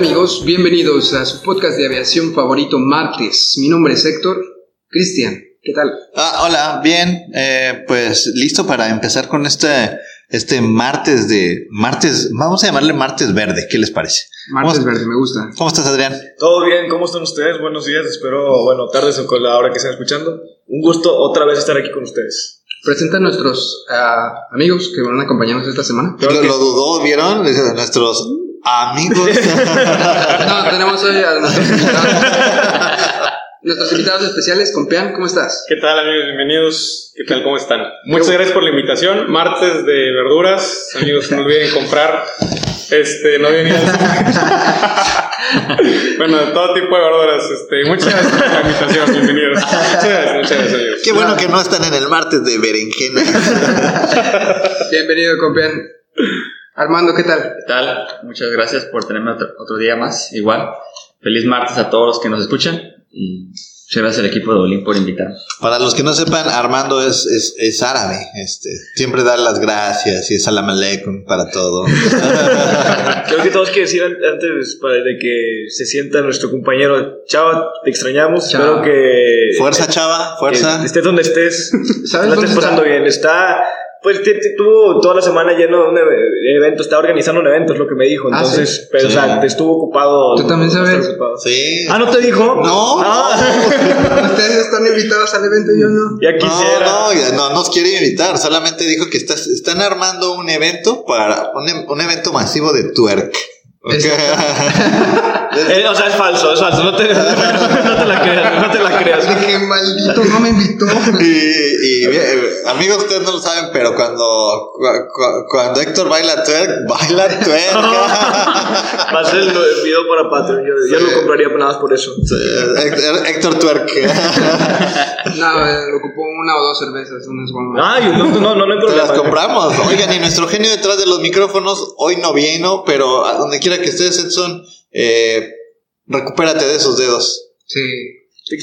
Amigos, bienvenidos a su podcast de aviación favorito martes. Mi nombre es Héctor. Cristian, ¿qué tal? Ah, hola, bien. Eh, pues listo para empezar con este, este martes de... Martes, vamos a llamarle martes verde, ¿qué les parece? Martes ¿Cómo- verde, me gusta. ¿Cómo estás, Adrián? Todo bien, ¿cómo están ustedes? Buenos días, espero, bueno, tardes o con la hora que estén escuchando. Un gusto otra vez estar aquí con ustedes. Presenta a nuestros ah, amigos que van a acompañarnos esta semana. Lo, que- lo dudó, ¿vieron? Nuestros amigos. No, tenemos hoy a nuestros invitados. nuestros invitados especiales, Compeán, ¿cómo estás? ¿Qué tal amigos? Bienvenidos. ¿Qué tal? ¿Cómo están? Muchas gracias por la invitación. Martes de verduras. Amigos, no olviden comprar. Este, no olviden ir Bueno, de todo tipo de verduras. Este, muchas gracias por la invitación. Bienvenidos. Muchas gracias, muchas gracias amigos. Qué bueno que no están en el martes de berenjena. Bienvenido, Compeán. Armando, ¿qué tal? ¿Qué tal? Muchas gracias por tenerme otro, otro día más. Igual, feliz martes a todos los que nos escuchan y muchas gracias al equipo de Olin por invitarnos. Para los que no sepan, Armando es, es, es árabe. Este, siempre da las gracias y es salam aleikum para todo. Creo que todos quieren decir an- antes para de que se sienta nuestro compañero Chava, te extrañamos. Chava. Espero que. Fuerza, chava, fuerza. que estés donde estés. ¿Sabes la estés pasando está? bien. Está. Pues te- te- tuvo toda la semana lleno de un evento, está organizando un evento, es lo que me dijo. Ah, Entonces, ¿sí? pero Sí. o sea, te estuvo ocupado. ¿Tú también sabes? ocupado. Sí. Ah, ¿no te dijo? No. Ah, Ustedes están invitados al evento, yo no. ya quisiera. No, no, ya no nos quiere invitar, solamente dijo que estás- están armando un evento para un, un evento masivo de twerk. Ok. Eh, o sea, es falso, es falso. No te, no te la creas, no te la creas. De que maldito no me invitó. y, y, eh, amigos, ustedes no lo saben, pero cuando, cu- cu- cuando Héctor baila twerk, baila twerk. Va a ser el video para Patreon. Yo, yo lo compraría nada más por eso. Sí, Héctor, twerk. No, eh, ocupó una o dos cervezas, unas. Ay, no, no, no, no hay Te problema. las compramos. Oigan, y nuestro genio detrás de los micrófonos hoy no vino, pero a donde quiera que estés, Edson, eh, recupérate de esos dedos. Sí.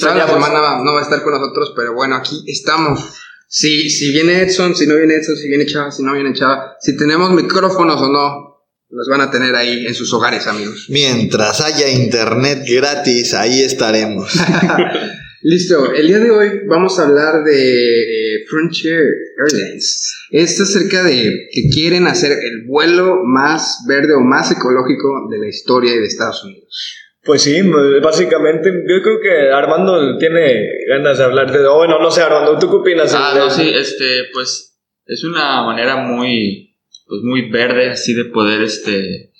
Toda la semana no va a estar con nosotros, pero bueno, aquí estamos. Si, si viene Edson, si no viene Edson, si viene Chava, si no viene Chava, si tenemos micrófonos o no, los van a tener ahí en sus hogares, amigos. Mientras haya internet gratis, ahí estaremos. Listo, el día de hoy vamos a hablar de eh, Frontier Airlines. Esto es acerca de que quieren hacer el vuelo más verde o más ecológico de la historia de Estados Unidos. Pues sí, básicamente, yo creo que Armando tiene ganas de hablar de. oh, bueno, no sé, Armando, ¿tú qué opinas? Ah, no, sí, este, pues es una manera muy, pues muy verde así de poder, este,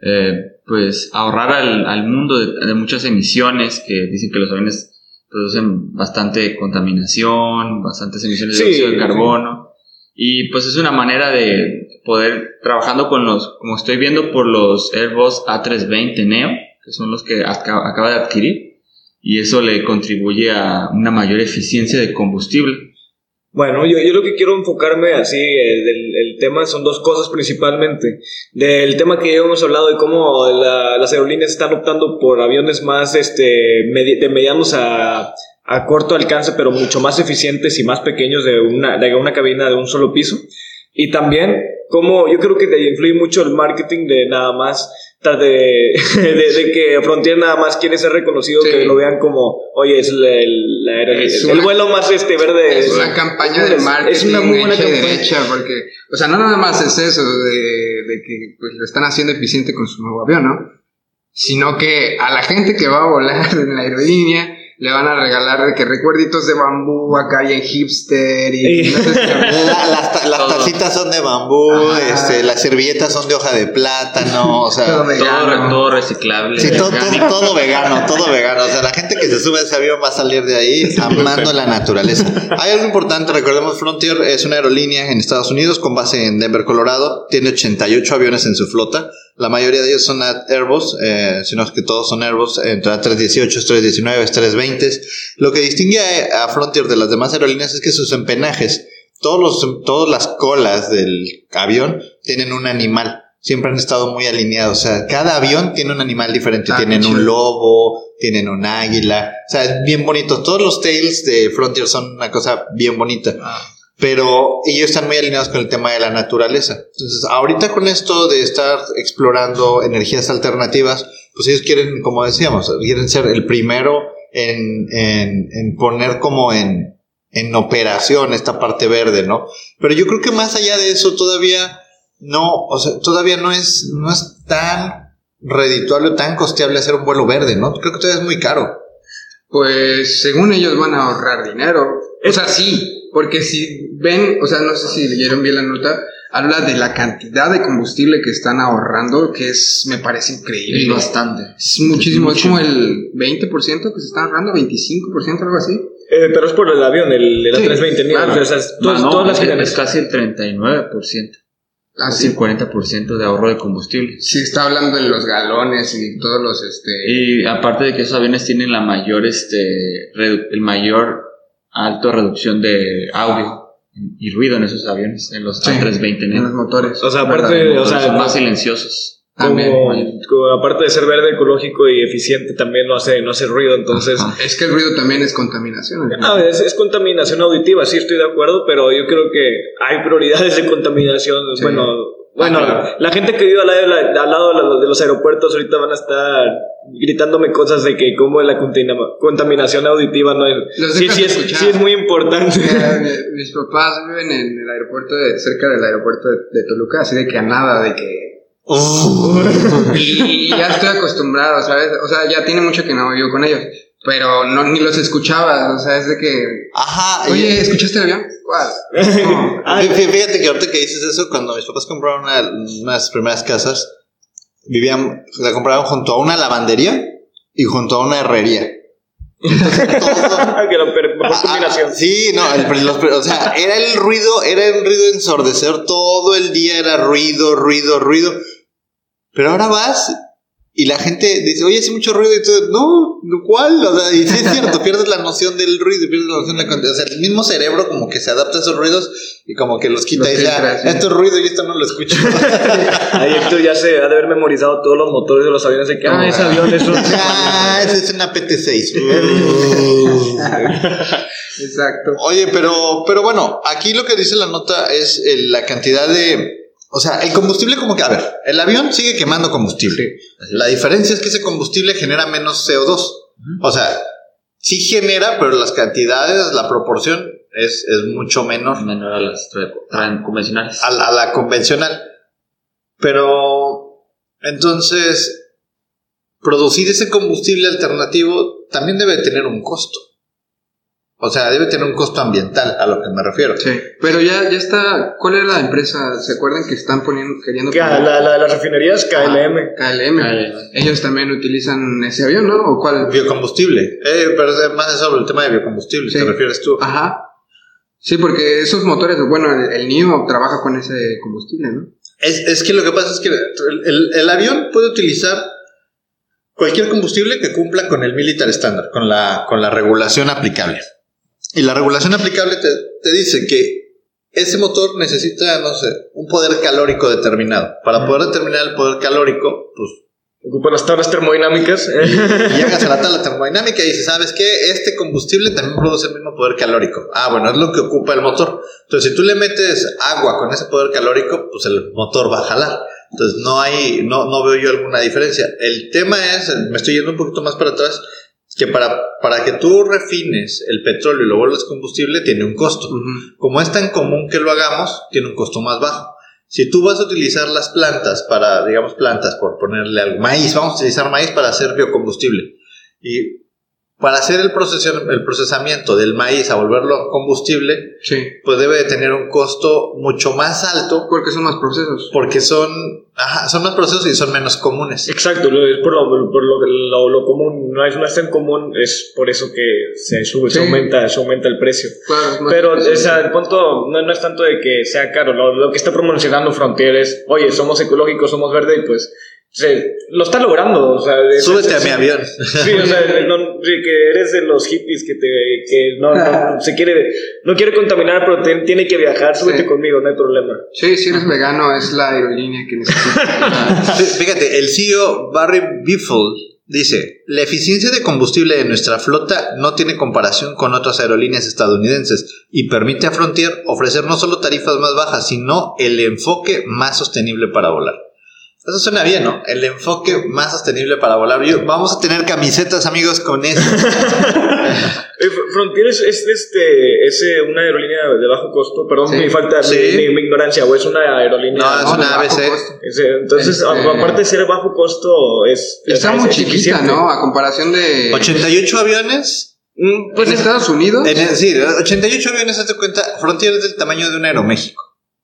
eh, pues ahorrar al, al mundo de, de muchas emisiones que dicen que los aviones producen bastante contaminación, bastantes emisiones de Sí, dióxido de sí. carbono. Y pues es una manera de poder, trabajando con los, como estoy viendo, por los Airbus A320 Neo, que son los que aca- acaba de adquirir, y eso le contribuye a una mayor eficiencia de combustible. Bueno, yo, yo lo que quiero enfocarme así, el, del- el tema son dos cosas principalmente. Del tema que hemos hablado de cómo la- las aerolíneas están optando por aviones más este, medi- de medianos a, a corto alcance, pero mucho más eficientes y más pequeños de una, de una cabina de un solo piso. Y también, como yo creo que te influye mucho el marketing de nada más, de, de, de que Frontier nada más quiere ser reconocido, Sí. que lo vean como, oye, es la- el, la aerolínea- Es el una- vuelo más este verde. Es una campaña de marketing Es una muy buena hecha y campaña. derecha, porque, o sea, no nada más es eso de, de que pues, lo están haciendo eficiente con su nuevo avión, ¿no? Sino que a la gente que va a volar en la aerolínea le van a regalar de que recuerditos de bambú acá y en hipster y Sí. no sé si- La- las, las tacitas son de bambú, Ajá. este, las servilletas son de hoja de plátano, o sea, Todo Todo, vegano. todo reciclable. sí, todo, orgánico. todo, todo vegano, todo vegano. O sea, la gente que se sube a ese avión va a salir de ahí amando la naturaleza. Hay algo importante, recordemos, Frontier es una aerolínea en Estados Unidos con base en Denver, Colorado. Tiene 88 aviones en su flota. La mayoría de ellos son Airbus, eh, sino que todos son Airbus, entre A318, 319, 320. Lo que distingue a, Frontier de las demás aerolíneas es que sus empenajes, todos los, todas las colas del avión tienen un animal. Siempre han estado muy alineados. O sea, cada avión tiene un animal diferente. Ah, tienen un lobo, tienen un águila. O sea, es bien bonito. Todos los tails de Frontier son una cosa bien bonita Ah. Pero ellos están muy alineados con el tema de la naturaleza. Entonces, ahorita con esto de estar explorando energías alternativas, pues ellos quieren, como decíamos, quieren ser el primero en, en, en poner como en, en operación esta parte verde, ¿no? Pero yo creo que más allá de eso todavía no, o sea, todavía no es, no es tan redituable tan costeable hacer un vuelo verde, ¿no? Creo que todavía es muy caro. Pues según ellos van a ahorrar dinero. O sea, sí, porque si ven, o sea, no sé si leyeron bien la nota, habla de la cantidad de combustible que están ahorrando, que es, me parece Es increíble. bastante. Es muchísimo, es Mucho. como el 20% que se están ahorrando, 25%, algo así. Eh, pero es por el avión, el, el Sí, A320 mío. claro. O sea, es- todas, no, todas las es, es casi el 39%. Casi Así. el 40% de ahorro de combustible. Sí, está hablando de los galones y todos los, este... Y aparte de que esos aviones tienen la mayor, este, el mayor alto reducción de audio y ruido en esos aviones, en los Sí, A320. en los motores. O sea, aparte ¿Verdad? de- o sea, son más silenciosos. También. como, como aparte de ser verde, ecológico y eficiente, también no hace, no hace ruido. Entonces, Ajá. Es que el ruido también es contaminación. Ah, es, es contaminación auditiva, sí estoy de acuerdo, pero yo creo que hay prioridades de contaminación. Sí. Bueno, bueno, la gente que vive al lado, de la- al lado de los- aeropuertos ahorita van a estar gritándome cosas de que como la contaminación auditiva no es... Sí, sí es, escuchar. sí es muy importante. Mis papás viven en el aeropuerto, de, cerca del aeropuerto de, de Toluca, así de que a nada, de que... Y ya estoy acostumbrado, ¿sabes? O sea, ya tiene mucho que no vivo con ellos, pero no, ni los escuchaba, o sea, es de que... Ajá. y- Oye, ¿escuchaste el avión? ¿Cuál? No. Ah, Fí- fí- Fíjate que ahorita que dices eso, cuando mis papás compraron una, unas primeras casas, vivían, la compraron junto a una lavandería y junto a una herrería. Entonces, todo- que la per- mejor Ah, combinación. ah, sí, no, el- los- o sea, era el ruido, era el ruido ensordecer, todo el día era ruido, ruido, ruido. Pero ahora vas y la gente dice, oye, hace mucho ruido y tú, no, ¿cuál? O sea, y sí es cierto, pierdes la noción del ruido, y pierdes la noción de la cantidad. O sea, el mismo cerebro como que se adapta a esos ruidos y como que los quita Los y sí. esto es ruido y esto no lo escucho. Ahí esto ya se ha de haber memorizado todos los motores de los aviones de que, ah, ese avión es un... ah, ese es una PT6. Exacto. Oye, pero, pero bueno, aquí lo que dice la nota es el- la cantidad de. O sea, el combustible, como que. A ver, el avión sigue quemando combustible. La diferencia es que ese combustible genera menos CO2. O sea, sí genera, pero las cantidades, la proporción es, es mucho menor Menor a las convencionales. a la convencional. Pero. Entonces. Producir ese combustible alternativo también debe tener un costo. O sea, debe tener un costo ambiental, a lo que me refiero. Sí, pero ya, ya está. ¿Cuál era la empresa? ¿Se acuerdan que están poniendo, queriendo poner- la, la, las refinerías KLM. KLM. KLM. Ellos también utilizan ese avión, ¿no? ¿O cuál? Biocombustible. Eh, pero es más sobre el tema de biocombustible, Sí. ¿te refieres tú? Ajá. Sí, porque esos motores, bueno, el, el NIO trabaja con ese combustible, ¿no? Es, es que lo que pasa es que el, el- el avión puede utilizar cualquier combustible que cumpla con el militar standard, con la, con la regulación aplicable. Y la regulación aplicable te, te dice que ese motor necesita, no sé, un poder calórico determinado. Para poder determinar el poder calórico, pues Ocupa las tablas termodinámicas. llegas a la tabla termodinámica y dices, ¿sabes qué? Este combustible también produce el mismo poder calórico. Ah, bueno, es lo que ocupa el motor. Entonces, si tú le metes agua con ese poder calórico, pues el motor va a jalar. Entonces, no hay, no, no veo yo alguna diferencia. El tema es, me estoy yendo un poquito más para atrás, que para, para que tú refines el petróleo y lo vuelvas combustible, tiene un costo. Como es tan común que lo hagamos, tiene un costo más bajo. Si tú vas a utilizar las plantas para, digamos, plantas, por ponerle algo, maíz, vamos a utilizar maíz para hacer biocombustible. Y para hacer el, procesión- el procesamiento del maíz a volverlo combustible, Sí. pues debe de tener un costo mucho más alto Porque son más procesos. porque son, ajá, son más procesos y son menos comunes. Exacto, lo- es por lo, por lo, lo, lo común, no es, no es tan común, es por eso que se sube, se aumenta, se aumenta el precio. Claro, Pero o sea, el punto no, no es tanto de que sea caro, lo, lo que está promocionando Frontier es, oye, somos ecológicos, somos verdes y pues se, lo está logrando. O sea, Súbete a mi avión. Sí, o sea, no- que eres de los hippies que, te, que no, no, se quiere, no quiere contaminar, pero te- tiene que viajar, súbete Sí. conmigo, no hay problema. Sí, si eres vegano es la aerolínea que necesitas. Fí- Fíjate, el CEO Barry Biffle dice, la eficiencia de combustible de nuestra flota no tiene comparación con otras aerolíneas estadounidenses y permite a Frontier ofrecer no solo tarifas más bajas, sino el enfoque más sostenible para volar. Eso suena bien, ¿no? El enfoque más sostenible para volar. Yo- vamos a tener camisetas, amigos, con eso. Eh, Frontier es, es, este, es eh, una aerolínea de bajo costo, perdón, Sí. mi falta, Sí. mi, mi- mi ignorancia, o es una aerolínea. No, es una bajo ABC. Es, entonces, Este- aparte de ser bajo costo, es. Está es- muy es chiquita, eficiente. ¿no? A comparación de... 88 aviones. Mm, Pues en Estados Unidos. En sí, 88 aviones, hazte cuenta, Frontier es del tamaño de un Aeroméxico.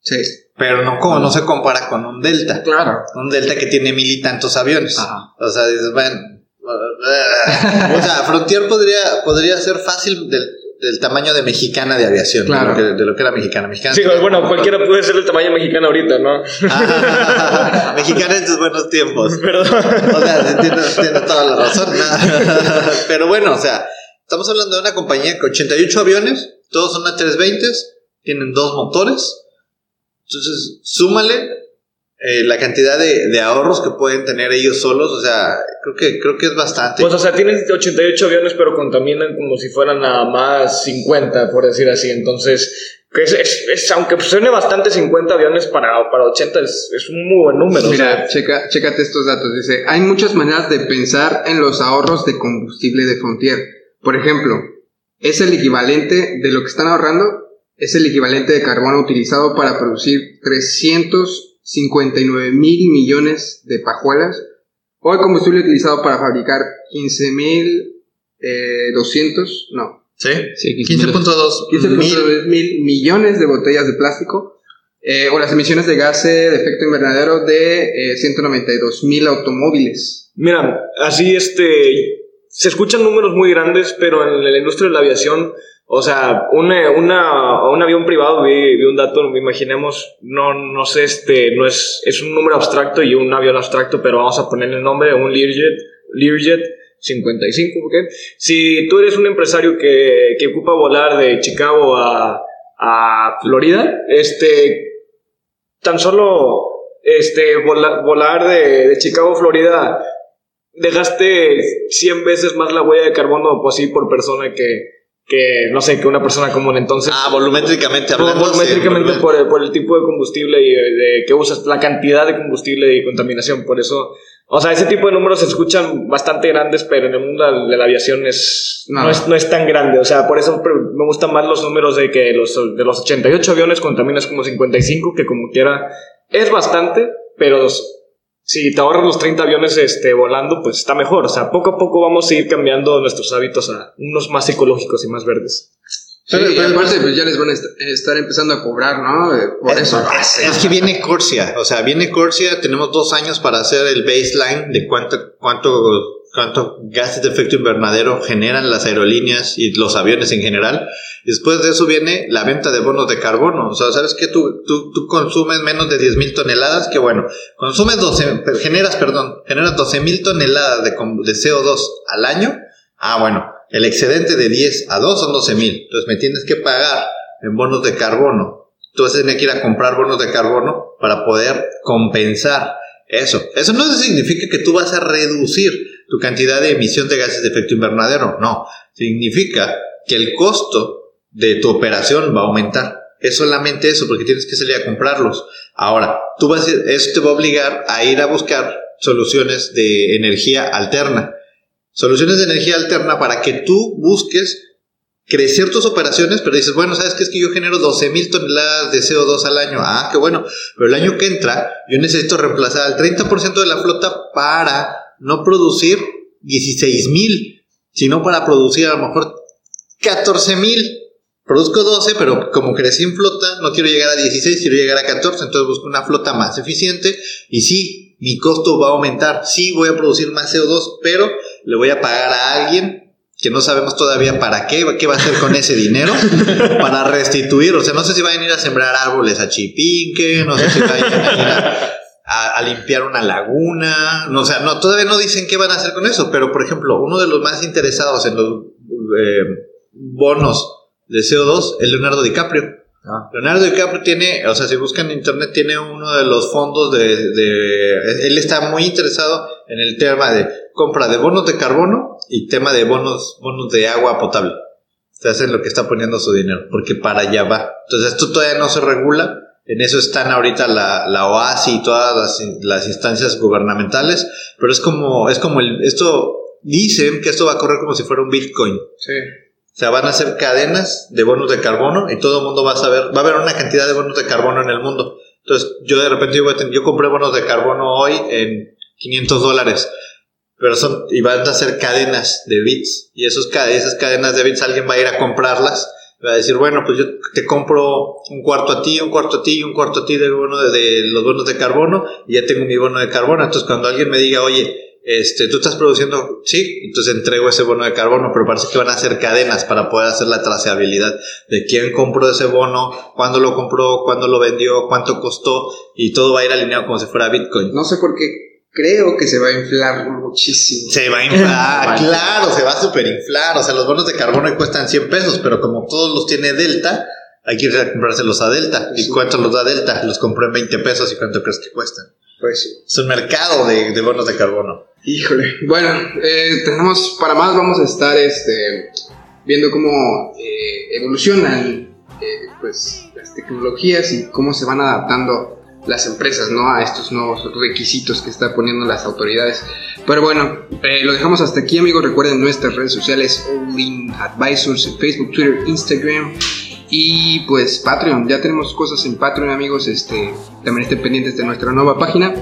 Sí. Pero no, como no se compara con un Delta. Claro. Un Delta que tiene mil y tantos aviones. Ajá. O sea, dices, bueno. o sea, Frontier podría, podría ser fácil del, del tamaño de mexicana de aviación. Claro. De, lo que, de lo que era mexicana. mexicana Sí, bueno, cualquiera puede ser el tamaño mexicano ahorita, ¿no? Ah, mexicana en tus buenos tiempos. Perdón. O sea, toda la razón. Pero bueno, o sea, estamos hablando de una compañía con 88 aviones, todos son A320, tienen dos motores. Entonces, súmale eh, la cantidad de, de ahorros que pueden tener ellos solos. O sea, creo que, creo que es bastante. Pues, o sea, tienen 88 aviones, pero contaminan como si fueran nada más 50, por decir así. Entonces, es, es- es- aunque suene bastante 50 aviones para, para 80, es, es un muy buen número. o Mira, sea, checa, chécate estos datos. Dice, hay muchas maneras de pensar en los ahorros de combustible de Frontier. Por ejemplo, es el equivalente de lo que están ahorrando, es el equivalente de carbono utilizado para producir 359 mil millones de pajuelas, o el combustible utilizado para fabricar 15 mil eh, 200, no, ¿Sí? Sí, 15.2 15.2 mil. mil millones de botellas de plástico, eh, o las emisiones de gases de efecto invernadero de eh, 192 mil automóviles. Mira, así este. Se escuchan números muy grandes, pero en la industria de la aviación, o sea, una- un avión privado, vi, un dato, imaginemos, no, no sé, este, no es, es un número abstracto y un avión abstracto, pero vamos a ponerle el nombre, un Learjet, Learjet 55, ¿ok? Si tú eres un empresario que, que ocupa volar de Chicago a, a Florida, este, tan solo este, vola- volar de, de Chicago a Florida dejaste 100 veces más la huella de carbono pues por persona que, que no sé que una persona común entonces Ah, volumétricamente hablando. volumétricamente sí, por, el, por el tipo de combustible y de, que usas la cantidad de combustible y contaminación por eso o sea ese tipo de números se escuchan bastante grandes pero en el mundo de la aviación es no, No. es no es tan grande o sea por eso me gustan más los números de que los de los 88 aviones contaminas como 55 que como quiera es bastante pero si te ahorras los 30 aviones este, volando, pues está mejor. O sea, poco a poco vamos a ir cambiando nuestros hábitos a unos más ecológicos y más verdes. Pero, Pero- pero- aparte, pues ya les van a est- estar empezando a cobrar, ¿no? Eh, Por Es, eso. es- es que viene Corsia, o sea, viene Corsia, tenemos dos años para hacer el baseline de cuánto, cuánto, cuánto gases de efecto invernadero generan las aerolíneas y los aviones en general. Después de eso viene la venta de bonos de carbono. O sea, ¿sabes qué? Tú, tú, consumes menos de 10 mil toneladas, que bueno, consumes 12, generas, perdón, generas 12 mil toneladas de, de CO2 al año. Ah, bueno, el excedente de 10 a 2 son 12 mil. Entonces me tienes que pagar en bonos de carbono. Tú vas a tener que ir a comprar bonos de carbono para poder compensar eso. Eso no significa que tú vas a reducir tu cantidad de emisión de gases de efecto invernadero. No, significa que el costo de tu operación va a aumentar. Es solamente eso, porque tienes que salir a comprarlos. Ahora, tú vas a, eso te va a obligar a ir a buscar soluciones de energía alterna. Soluciones de energía alterna para que tú busques crecer tus operaciones, pero dices, bueno, ¿sabes qué? Es que yo genero 12 mil toneladas de CO2 al año. Ah, qué bueno. Pero el año que entra, yo necesito reemplazar al 30% de la flota para no producir 16 mil. sino para producir a lo mejor 14 mil. Produzco 12, pero como crecí en flota, no quiero llegar a 16, quiero llegar a 14, entonces busco una flota más eficiente y sí, mi costo va a aumentar, sí voy a producir más CO2, pero le voy a pagar a alguien que no sabemos todavía para qué, qué va a hacer con ese dinero, para restituir, o sea, no sé si van a ir a sembrar árboles a Chipinque, no sé si vayan a ir a, a limpiar una laguna, no, o sea, no, todavía no dicen qué van a hacer con eso, pero por ejemplo, uno de los más interesados en los eh, bonos de CO2 es Leonardo DiCaprio. Ah. Leonardo DiCaprio tiene, o sea, si buscan en internet, tiene uno de los fondos de, de- Él está muy interesado en el tema de compra de bonos de carbono y tema de bonos, bonos de agua potable. O sea, es lo que está poniendo su dinero, porque para allá va. Entonces, esto todavía no se regula. En eso están ahorita la, la OASI y todas las, las instancias gubernamentales, pero es como, es como el, esto, dicen que esto va a correr como si fuera un Bitcoin. Sí. O sea, van a hacer cadenas de bonos de carbono y todo el mundo va a saber, va a haber una cantidad de bonos de carbono en el mundo. Entonces, yo de repente yo, tener- yo compré bonos de carbono hoy en 500 dólares, pero son, y van a hacer cadenas de bits. Y esos, esas cadenas de bits alguien va a ir a comprarlas. Va a decir, bueno, pues yo te compro un cuarto a ti, un cuarto a ti un cuarto a ti de, bono de los bonos de carbono y ya tengo mi bono de carbono. Entonces, cuando alguien me diga, oye, este, tú estás produciendo, sí, entonces entrego ese bono de carbono, pero parece que van a hacer cadenas para poder hacer la trazabilidad de quién compró ese bono, cuándo lo compró, cuándo lo vendió, cuánto costó y todo va a ir alineado como si fuera Bitcoin. No sé por qué creo que se va a inflar muchísimo. Se va a inflar, claro, se va a superinflar. O sea, los bonos de carbono hoy cuestan 100 pesos, pero como todos los tiene Delta, hay que ir a comprárselos a Delta. ¿Y Sí. cuánto los da Delta? Los compré en 20 pesos y cuánto crees que cuestan. Pues sí. Es un mercado de, de bonos de carbono. Híjole. Bueno, eh, tenemos para más, vamos a estar este, viendo cómo eh, evolucionan eh, pues, las tecnologías y cómo se van adaptando las empresas ¿no? a estos nuevos requisitos que están poniendo las autoridades. Pero bueno, eh, lo dejamos hasta aquí amigos. Recuerden nuestras redes sociales, All Advisors, Facebook, Twitter, Instagram. Y pues Patreon, ya tenemos cosas en Patreon amigos, este, también estén pendientes de nuestra nueva página.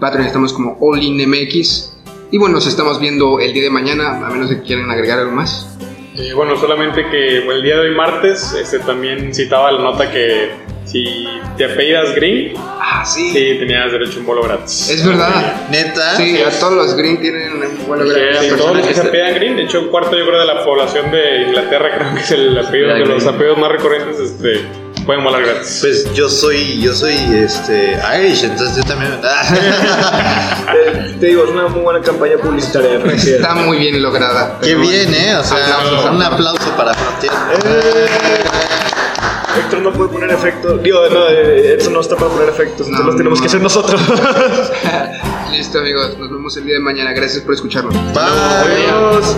Patreon estamos como All In MX. Y bueno, nos estamos viendo el día de mañana, a menos que quieran agregar algo más. Y bueno, solamente que el día de hoy martes este, también citaba la nota que si te apellidas Green, Ah, sí. sí tenías derecho a un vuelo gratis. Es verdad. Neta. Sí, a todos los Green tienen un vuelo Sí, gratis. sí, todos los que se apellidan Green, de hecho un cuarto yo creo de la población de Inglaterra creo que es el apellido de los apellidos más recurrentes, este, pueden volar gratis. Pues yo soy, yo soy este Irish, entonces yo también. Eh, te digo, es una muy buena campaña publicitaria. Frontier. Está muy bien lograda. Qué bien, eh. O sea, un aplauso para Frontier. Héctor no puede poner efectos. Digo, no, eh, eso no está para poner efectos. Entonces No, los tenemos no. que hacer nosotros. Listo amigos, nos vemos el día de mañana. Gracias por escucharnos. Bye. Adiós.